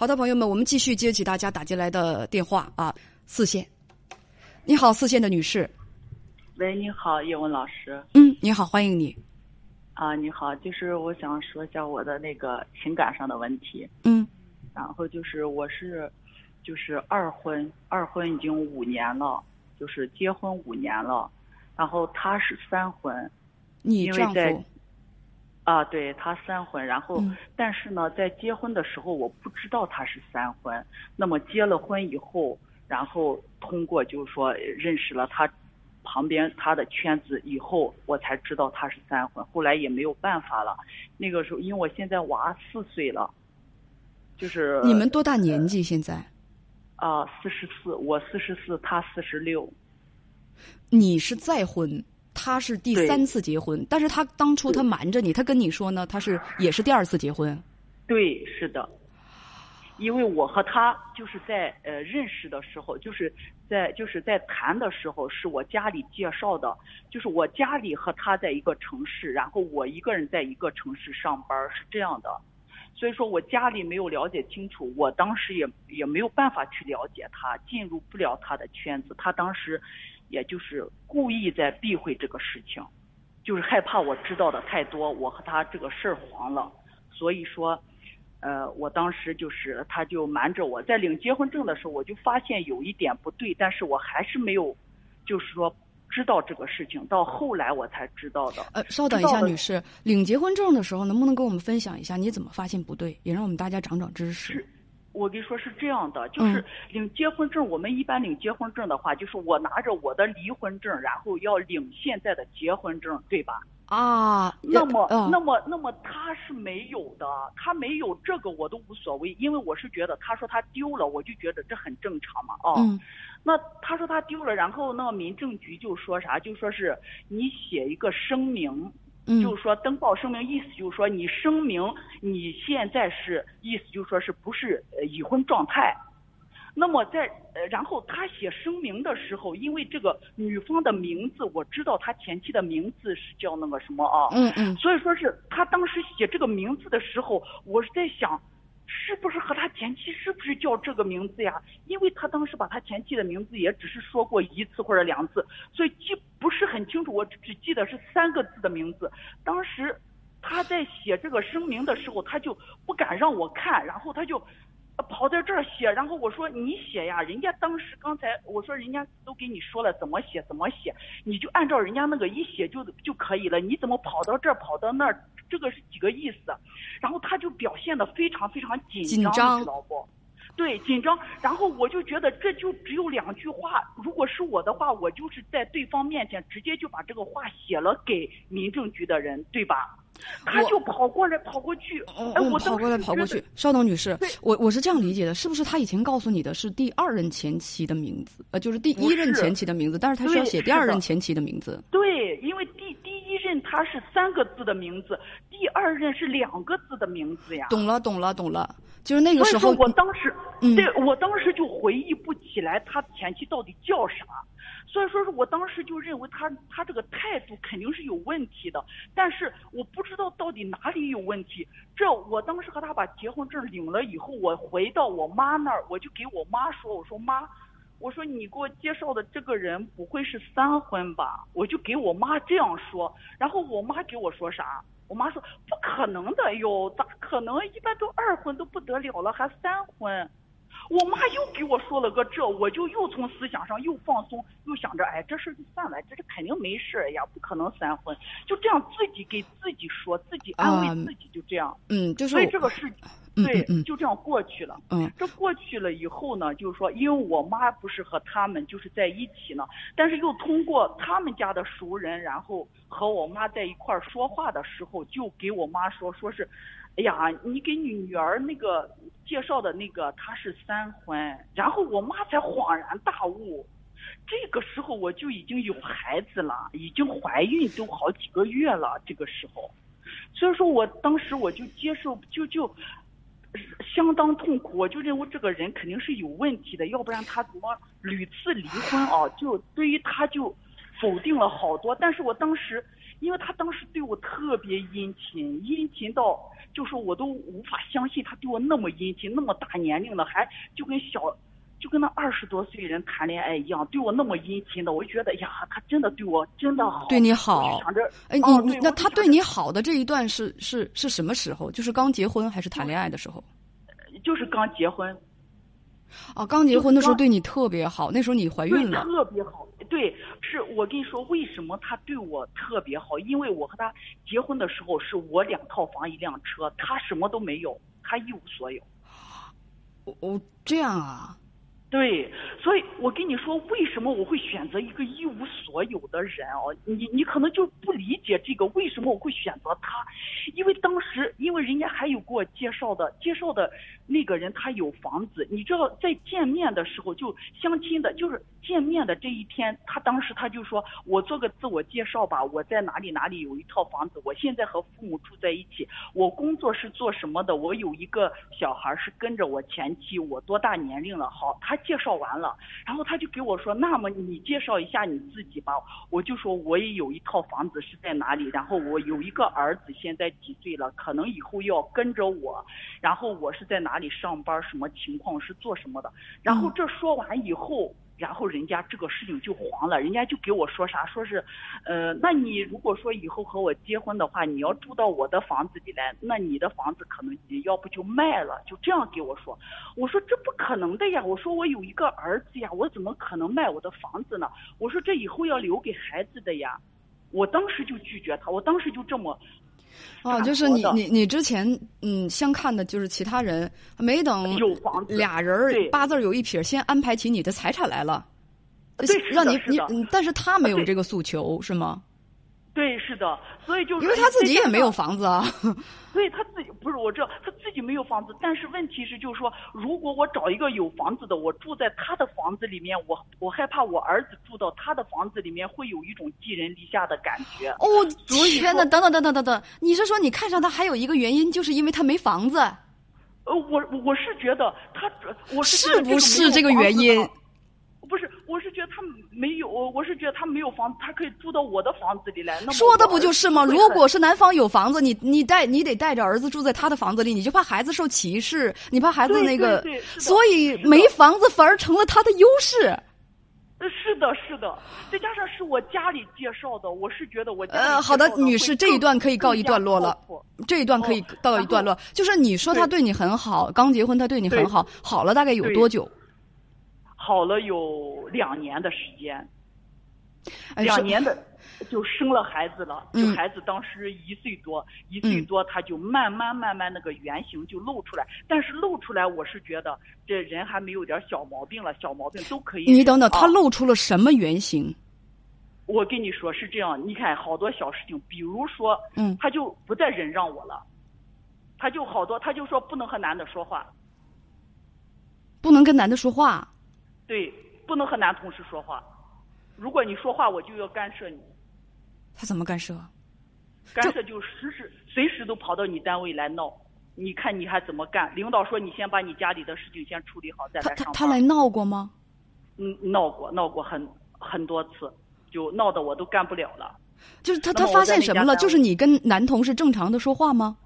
好的，朋友们，我们继续接起大家打进来的电话啊，四线。你好，四线的女士。喂，你好，叶文老师。嗯，你好，欢迎你。啊，你好，就是我想说一下我的那个情感上的问题。嗯。然后就是我是，就是二婚，二婚已经五年了，就是结婚五年了。然后他是三婚。你丈夫。啊，对他三婚，然后但是呢，在结婚的时候我不知道他是三婚。那么结了婚以后，然后通过就是说认识了他旁边他的圈子以后，我才知道他是三婚。后来也没有办法了，那个时候因为我现在娃四岁了，就是你们多大年纪现在？啊，四十四，我四十四，他四十六。你是再婚？他是第三次结婚，但是他当初他瞒着你，他跟你说呢，他是也是第二次结婚。对，是的，因为我和他就是在呃认识的时候，就是在就是在谈的时候，是我家里介绍的，就是我家里和他在一个城市，然后我一个人在一个城市上班，是这样的，所以说我家里没有了解清楚，我当时也也没有办法去了解他，进入不了他的圈子，他当时。也就是故意在避讳这个事情，就是害怕我知道的太多，我和他这个事儿黄了，所以说，呃，我当时就是他就瞒着我在领结婚证的时候，我就发现有一点不对，但是我还是没有，就是说知道这个事情，到后来我才知道的。呃，稍等一下，女士，领结婚证的时候能不能跟我们分享一下你怎么发现不对，也让我们大家长长知识。我跟你说是这样的，就是领结婚证，我们一般领结婚证的话，就是我拿着我的离婚证，然后要领现在的结婚证，对吧？啊，那么，那么，那么他是没有的，他没有这个我都无所谓，因为我是觉得他说他丢了，我就觉得这很正常嘛，哦，那他说他丢了，然后那个民政局就说啥，就说是你写一个声明。就是说登报声明，意思就是说你声明你现在是意思就是说是不是已婚状态。那么在呃，然后他写声明的时候，因为这个女方的名字我知道，他前妻的名字是叫那个什么啊？嗯嗯。所以说是他当时写这个名字的时候，我是在想。是不是和他前妻是不是叫这个名字呀？因为他当时把他前妻的名字也只是说过一次或者两次，所以记不是很清楚。我只记得是三个字的名字。当时他在写这个声明的时候，他就不敢让我看，然后他就。跑在这儿写，然后我说你写呀，人家当时刚才我说人家都给你说了怎么写怎么写，你就按照人家那个一写就就可以了，你怎么跑到这儿跑到那儿？这个是几个意思？然后他就表现的非常非常紧张，知道不？对，紧张。然后我就觉得这就只有两句话，如果是我的话，我就是在对方面前直接就把这个话写了给民政局的人，对吧？他就跑过来跑过去，哎，我跑过来跑过去。稍等，女士，我我是这样理解的，是不是他以前告诉你的是第二任前妻的名字？呃，就是第一任前妻的名字，但是他需要写第二任前妻的名字。对，因为第第一任他是三个字的名字，第二任是两个字的名字呀。懂了，懂了，懂了。就是那个时候，我当时，对我当时就回忆不起来他前妻到底叫啥。所以说是我当时就认为他他这个态度肯定是有问题的，但是我不知道到底哪里有问题。这我当时和他把结婚证领了以后，我回到我妈那儿，我就给我妈说：“我说妈，我说你给我介绍的这个人不会是三婚吧？”我就给我妈这样说，然后我妈给我说啥？我妈说：“不可能的哟，咋可能？一般都二婚都不得了了，还三婚。”我妈又给我说了个这，我就又从思想上又放松，又想着，哎，这事就算了，这是肯定没事呀，不可能三婚，就这样自己给自己说，自己安慰自己，就这样。嗯，就是。所以这个事，对，嗯，就这样过去了。嗯。这过去了以后呢，就是说，因为我妈不是和他们就是在一起呢，但是又通过他们家的熟人，然后和我妈在一块儿说话的时候，就给我妈说，说是。哎呀，你给你女儿那个介绍的那个他是三婚，然后我妈才恍然大悟，这个时候我就已经有孩子了，已经怀孕都好几个月了，这个时候，所以说我当时我就接受就就相当痛苦，我就认为这个人肯定是有问题的，要不然他怎么屡次离婚啊？就对于他就否定了好多，但是我当时。因为他当时对我特别殷勤，殷勤到就是我都无法相信他对我那么殷勤，那么大年龄了还就跟小。就跟那二十多岁人谈恋爱一样，对我那么殷勤的，我就觉得呀，他真的对我真的好，对你好。想着，哎，你你那他对你好的这一段是是是什么时候？就是刚结婚还是谈恋爱的时候？就是刚结婚。哦，刚结婚的时候对你特别好，那时候你怀孕了。特别好，对，是我跟你说，为什么他对我特别好？因为我和他结婚的时候是我两套房一辆车，他什么都没有，他一无所有。哦，这样啊。对，所以我跟你说，为什么我会选择一个一无所有的人哦？你你可能就不理解这个为什么我会选择他，因为当时因为人家还有给我介绍的介绍的那个人他有房子，你知道在见面的时候就相亲的，就是见面的这一天，他当时他就说我做个自我介绍吧，我在哪里哪里有一套房子，我现在和父母住在一起，我工作是做什么的，我有一个小孩是跟着我前妻，我多大年龄了？好，他。介绍完了，然后他就给我说：“那么你介绍一下你自己吧。”我就说：“我也有一套房子是在哪里，然后我有一个儿子，现在几岁了？可能以后要跟着我。然后我是在哪里上班？什么情况？是做什么的？”然后这说完以后。然后人家这个事情就黄了，人家就给我说啥，说是，呃，那你如果说以后和我结婚的话，你要住到我的房子里来，那你的房子可能你要不就卖了，就这样给我说。我说这不可能的呀，我说我有一个儿子呀，我怎么可能卖我的房子呢？我说这以后要留给孩子的呀，我当时就拒绝他，我当时就这么。哦，就是你你你之前嗯相看的就是其他人，没等俩人八字有一撇，先安排起你的财产来了，让你你，但是他没有这个诉求是吗？对，是的，所以就是因为他自己也没有房子啊。对他自己不是我知道他自己没有房子，但是问题是就是说，如果我找一个有房子的，我住在他的房子里面，我我害怕我儿子住到他的房子里面会有一种寄人篱下的感觉。哦，天哪！等等等等等等，你是说你看上他还有一个原因，就是因为他没房子？呃，我我是觉得他，我是不是这个原因？他没有，我是觉得他没有房子，他可以住到我的房子里来。那说的不就是吗？如果是男方有房子，你你带你得带着儿子住在他的房子里，你就怕孩子受歧视，你怕孩子那个，所以没房子反而成了他的优势。是的，是的，再加上是我家里介绍的，我是觉得我呃，好的，女士，这一段可以告一段落了，这一段可以告一段落。就是你说他对你很好，刚结婚他对你很好，好了大概有多久？好了有两年的时间，两年的就生了孩子了，就孩子当时一岁多，一岁多他就慢慢慢慢那个原型就露出来，但是露出来我是觉得这人还没有点小毛病了，小毛病都可以。你等等，他露出了什么原型？我跟你说是这样，你看好多小事情，比如说，嗯，他就不再忍让我了，他就好多，他就说不能和男的说话，不能跟男的说话。对，不能和男同事说话。如果你说话，我就要干涉你。他怎么干涉？干涉就时时随时都跑到你单位来闹。你看你还怎么干？领导说你先把你家里的事情先处理好，再来上班。他他来闹过吗？嗯，闹过，闹过很很多次，就闹得我都干不了了。就是他他发现什么了？就是你跟男同事正常的说话吗？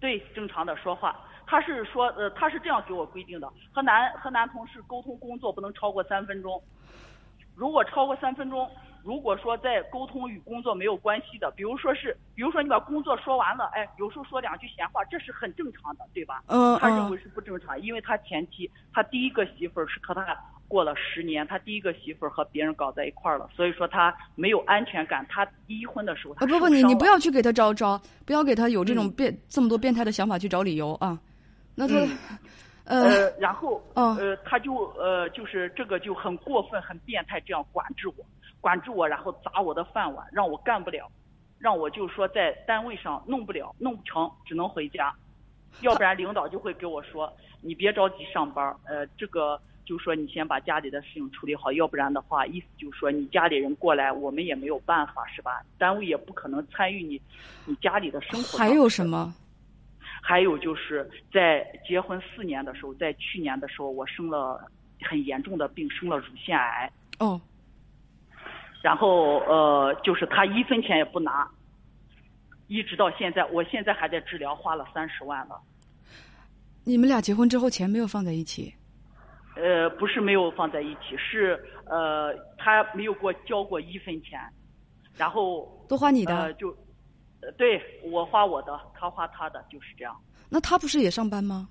对，正常的说话。他是说，呃，他是这样给我规定的，和男和男同事沟通工作不能超过三分钟，如果超过三分钟，如果说在沟通与工作没有关系的，比如说是，比如说你把工作说完了，哎，有时候说两句闲话，这是很正常的，对吧？嗯他认为是不正常，因为他前妻，他第一个媳妇儿是和他过了十年，他第一个媳妇儿和别人搞在一块儿了，所以说他没有安全感。他离婚的时候，啊不不，你你不要去给他招招，不要给他有这种变这么多变态的想法去找理由啊。那他，呃，然后，呃，他就呃，就是这个就很过分、很变态，这样管制我，管制我，然后砸我的饭碗，让我干不了，让我就说在单位上弄不了，弄不成，只能回家，要不然领导就会给我说，你别着急上班，呃，这个就说你先把家里的事情处理好，要不然的话，意思就是说你家里人过来，我们也没有办法，是吧？单位也不可能参与你，你家里的生活。还有什么？还有就是在结婚四年的时候，在去年的时候，我生了很严重的病，生了乳腺癌。哦。然后呃，就是他一分钱也不拿，一直到现在，我现在还在治疗，花了三十万了。你们俩结婚之后钱没有放在一起？呃，不是没有放在一起，是呃，他没有给我交过一分钱，然后都花你的，呃，就，呃，对我花我的，他花他的，就是这样。那他不是也上班吗？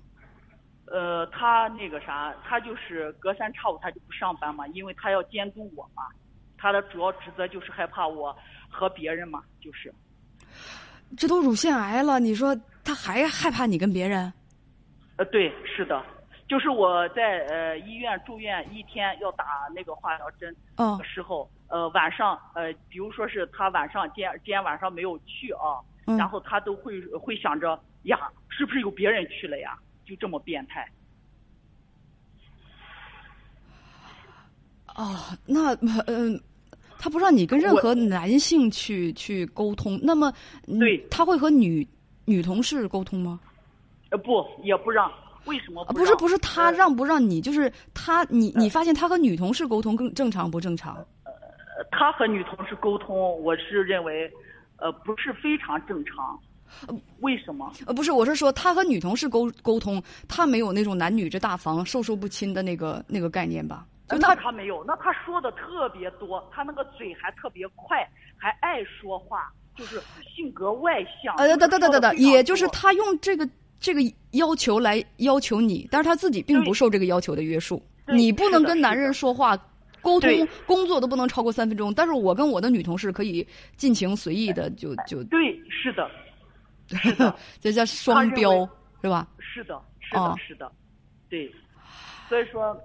呃，他那个啥，他就是隔三差五他就不上班嘛，因为他要监督我嘛，他的主要职责就是害怕我和别人嘛，就是。这都乳腺癌了，你说他还害怕你跟别人？呃，对，是的，就是我在呃医院住院一天要打那个化疗针的时候，呃晚上呃比如说是他晚上今今天晚上没有去啊，然后他都会会想着呀，是不是有别人去了呀？就这么变态。哦，那嗯。他不让你跟任何男性去去沟通，那么对他会和女女同事沟通吗？呃，不，也不让。为什么？不是不是，他让不让你？就是他，你你发现他和女同事沟通更正常不正常？呃，他和女同事沟通，我是认为，呃，不是非常正常。为什么？呃，不是，我是说他和女同事沟沟通，他没有那种男女之大防、授受不亲的那个那个概念吧？就那他没有，那他说的特别多，他那个嘴还特别快，还爱说话，就是性格外向。呃，等等等等等，也就是他用这个这个要求来要求你，但是他自己并不受这个要求的约束。你不能跟男人说话沟通工作都不能超过三分钟，但是我跟我的女同事可以尽情随意的就就。对，是的，是的，这叫双标是吧？是的，是的，是的，对，所以说。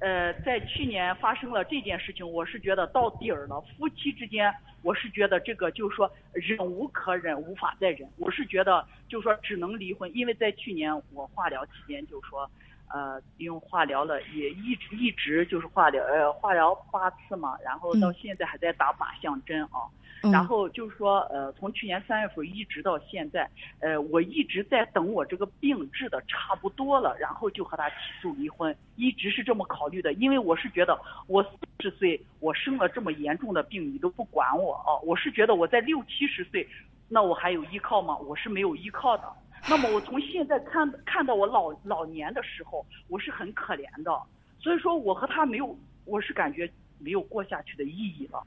呃，在去年发生了这件事情，我是觉得到底儿了。夫妻之间，我是觉得这个就是说忍无可忍，无法再忍。我是觉得就是说只能离婚，因为在去年我化疗期间，就是说，呃，用化疗了，也一直一直就是化疗，呃，化疗八次嘛，然后到现在还在打靶向针啊。然后就是说，呃，从去年三月份一直到现在，呃，我一直在等我这个病治的差不多了，然后就和他起诉离婚，一直是这么考虑的。因为我是觉得，我四十岁我生了这么严重的病，你都不管我哦，我是觉得我在六七十岁，那我还有依靠吗？我是没有依靠的。那么我从现在看看到我老老年的时候，我是很可怜的。所以说，我和他没有，我是感觉没有过下去的意义了。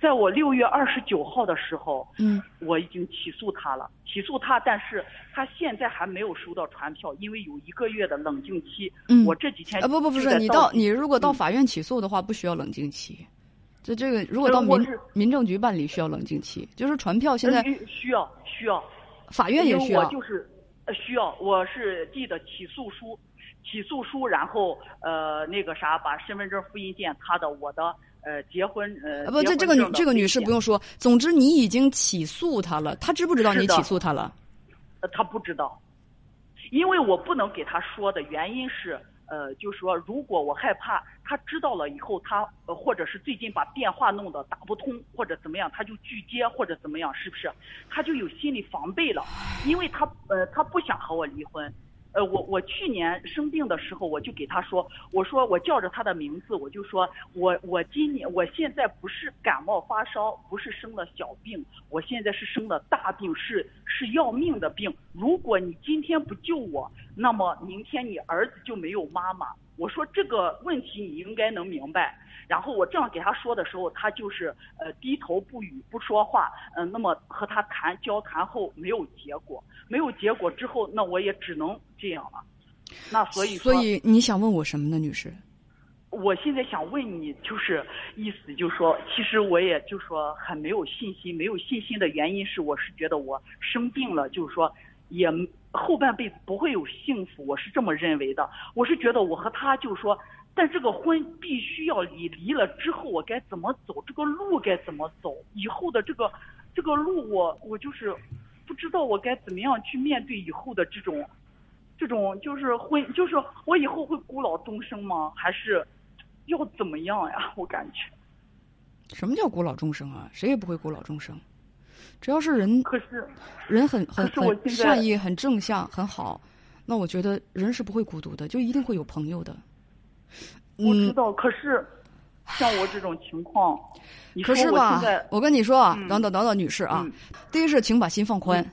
在我六月二十九号的时候，嗯，我已经起诉他了，起诉他，但是他现在还没有收到传票，因为有一个月的冷静期。嗯，我这几天啊不不不是你到你如果到法院起诉的话，不需要冷静期，就这个如果到民民政局办理需要冷静期，就是传票现在需要需要，法院也需要，我就是需要，我是递的起诉书，起诉书，然后呃那个啥，把身份证复印件，他的我的。呃，结婚呃，不，这这个女这个女士不用说。总之，你已经起诉他了，他知不知道你起诉他了？呃，他不知道，因为我不能给他说的原因是，呃，就是说，如果我害怕他知道了以后，他呃，或者是最近把电话弄得打不通，或者怎么样，他就拒接或者怎么样，是不是？他就有心理防备了，因为他呃，他不想和我离婚。呃，我我去年生病的时候，我就给他说，我说我叫着他的名字，我就说我我今年我现在不是感冒发烧，不是生了小病，我现在是生了大病，是是要命的病。如果你今天不救我，那么明天你儿子就没有妈妈。我说这个问题你应该能明白。然后我这样给他说的时候，他就是呃低头不语不说话。嗯，那么和他谈交谈后没有结果，没有结果之后，那我也只能这样了。那所以所以你想问我什么呢，女士？我现在想问你，就是意思就是说，其实我也就说很没有信心，没有信心的原因是，我是觉得我生病了，就是说也后半辈子不会有幸福，我是这么认为的。我是觉得我和他就是说。但这个婚必须要离，离了之后我该怎么走？这个路该怎么走？以后的这个这个路，我我就是不知道我该怎么样去面对以后的这种这种就是婚，就是我以后会孤老终生吗？还是要怎么样呀？我感觉什么叫孤老终生啊？谁也不会孤老终生，只要是人，可是人很很很善意、很正向、很好，那我觉得人是不会孤独的，就一定会有朋友的。我知道，可是，像我这种情况，可是吧，我跟你说啊，等等等等，女士啊，第一是请把心放宽。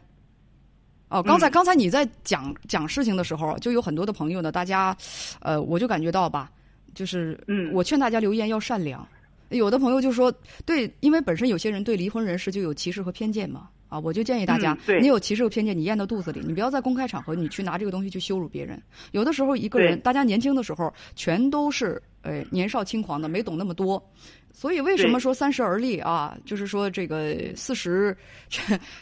哦，刚才刚才你在讲讲事情的时候，就有很多的朋友呢，大家，呃，我就感觉到吧，就是，嗯，我劝大家留言要善良。有的朋友就说，对，因为本身有些人对离婚人士就有歧视和偏见嘛。啊，我就建议大家，你有歧视有偏见，你咽到肚子里，你不要在公开场合你去拿这个东西去羞辱别人。有的时候一个人，大家年轻的时候全都是呃年少轻狂的，没懂那么多。所以为什么说三十而立啊？就是说这个四十，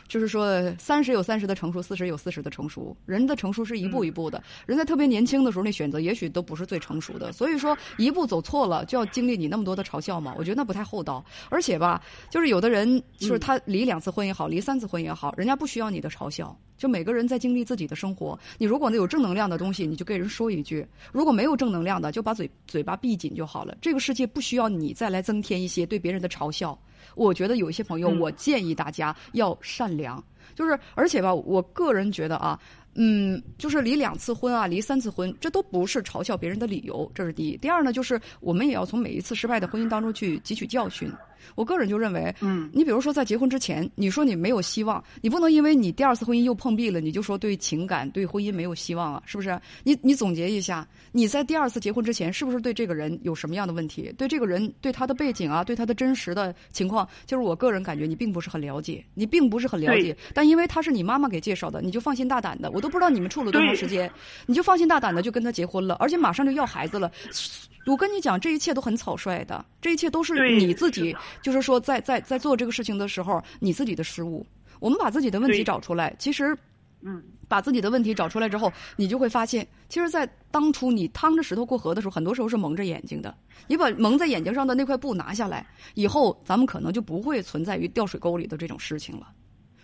就是说三十有三十的成熟，四十有四十的成熟。人的成熟是一步一步的，人在特别年轻的时候那选择也许都不是最成熟的。所以说一步走错了就要经历你那么多的嘲笑嘛？我觉得那不太厚道。而且吧，就是有的人就是他离两次婚也好，离三次婚也好，人家不需要你的嘲笑。就每个人在经历自己的生活，你如果有正能量的东西，你就跟人说一句；如果没有正能量的，就把嘴嘴巴闭紧就好了。这个世界不需要你再来增添一些对别人的嘲笑。我觉得有一些朋友，我建议大家要善良，就是而且吧，我个人觉得啊，嗯，就是离两次婚啊，离三次婚，这都不是嘲笑别人的理由，这是第一。第二呢，就是我们也要从每一次失败的婚姻当中去汲取教训。我个人就认为，嗯，你比如说在结婚之前，你说你没有希望，你不能因为你第二次婚姻又碰壁了，你就说对情感、对婚姻没有希望啊，是不是？你你总结一下，你在第二次结婚之前，是不是对这个人有什么样的问题？对这个人、对他的背景啊，对他的真实的情况，就是我个人感觉你并不是很了解，你并不是很了解。但因为他是你妈妈给介绍的，你就放心大胆的，我都不知道你们处了多长时间，你就放心大胆的就跟他结婚了，而且马上就要孩子了。我跟你讲，这一切都很草率的，这一切都是你自己，就是说，在在在做这个事情的时候，你自己的失误。我们把自己的问题找出来，其实，嗯，把自己的问题找出来之后，你就会发现，其实，在当初你趟着石头过河的时候，很多时候是蒙着眼睛的。你把蒙在眼睛上的那块布拿下来，以后咱们可能就不会存在于掉水沟里的这种事情了。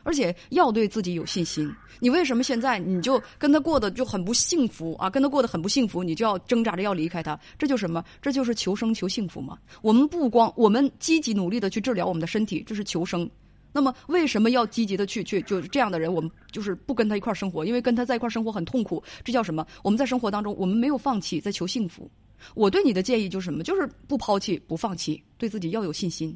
而且要对自己有信心。你为什么现在你就跟他过得就很不幸福啊？跟他过得很不幸福，你就要挣扎着要离开他？这就什么？这就是求生求幸福嘛。我们不光我们积极努力的去治疗我们的身体，这是求生。那么为什么要积极的去去就是这样的人？我们就是不跟他一块生活，因为跟他在一块生活很痛苦。这叫什么？我们在生活当中，我们没有放弃，在求幸福。我对你的建议就是什么？就是不抛弃，不放弃，对自己要有信心。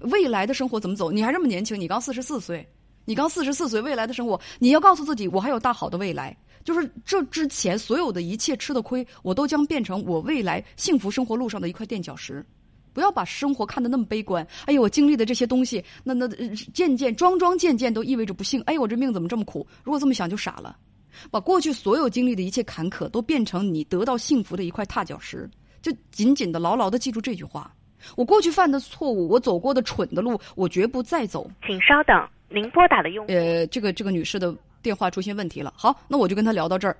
未来的生活怎么走？你还这么年轻，你刚四十四岁。你刚四十四岁，未来的生活，你要告诉自己，我还有大好的未来。就是这之前所有的一切吃的亏，我都将变成我未来幸福生活路上的一块垫脚石。不要把生活看得那么悲观。哎呦，我经历的这些东西，那那渐渐桩桩件件都意味着不幸。哎，我这命怎么这么苦？如果这么想就傻了。把过去所有经历的一切坎坷，都变成你得到幸福的一块踏脚石。就紧紧的、牢牢的记住这句话：我过去犯的错误，我走过的蠢的路，我绝不再走。请稍等。您拨打的用呃，这个这个女士的电话出现问题了。好，那我就跟她聊到这儿。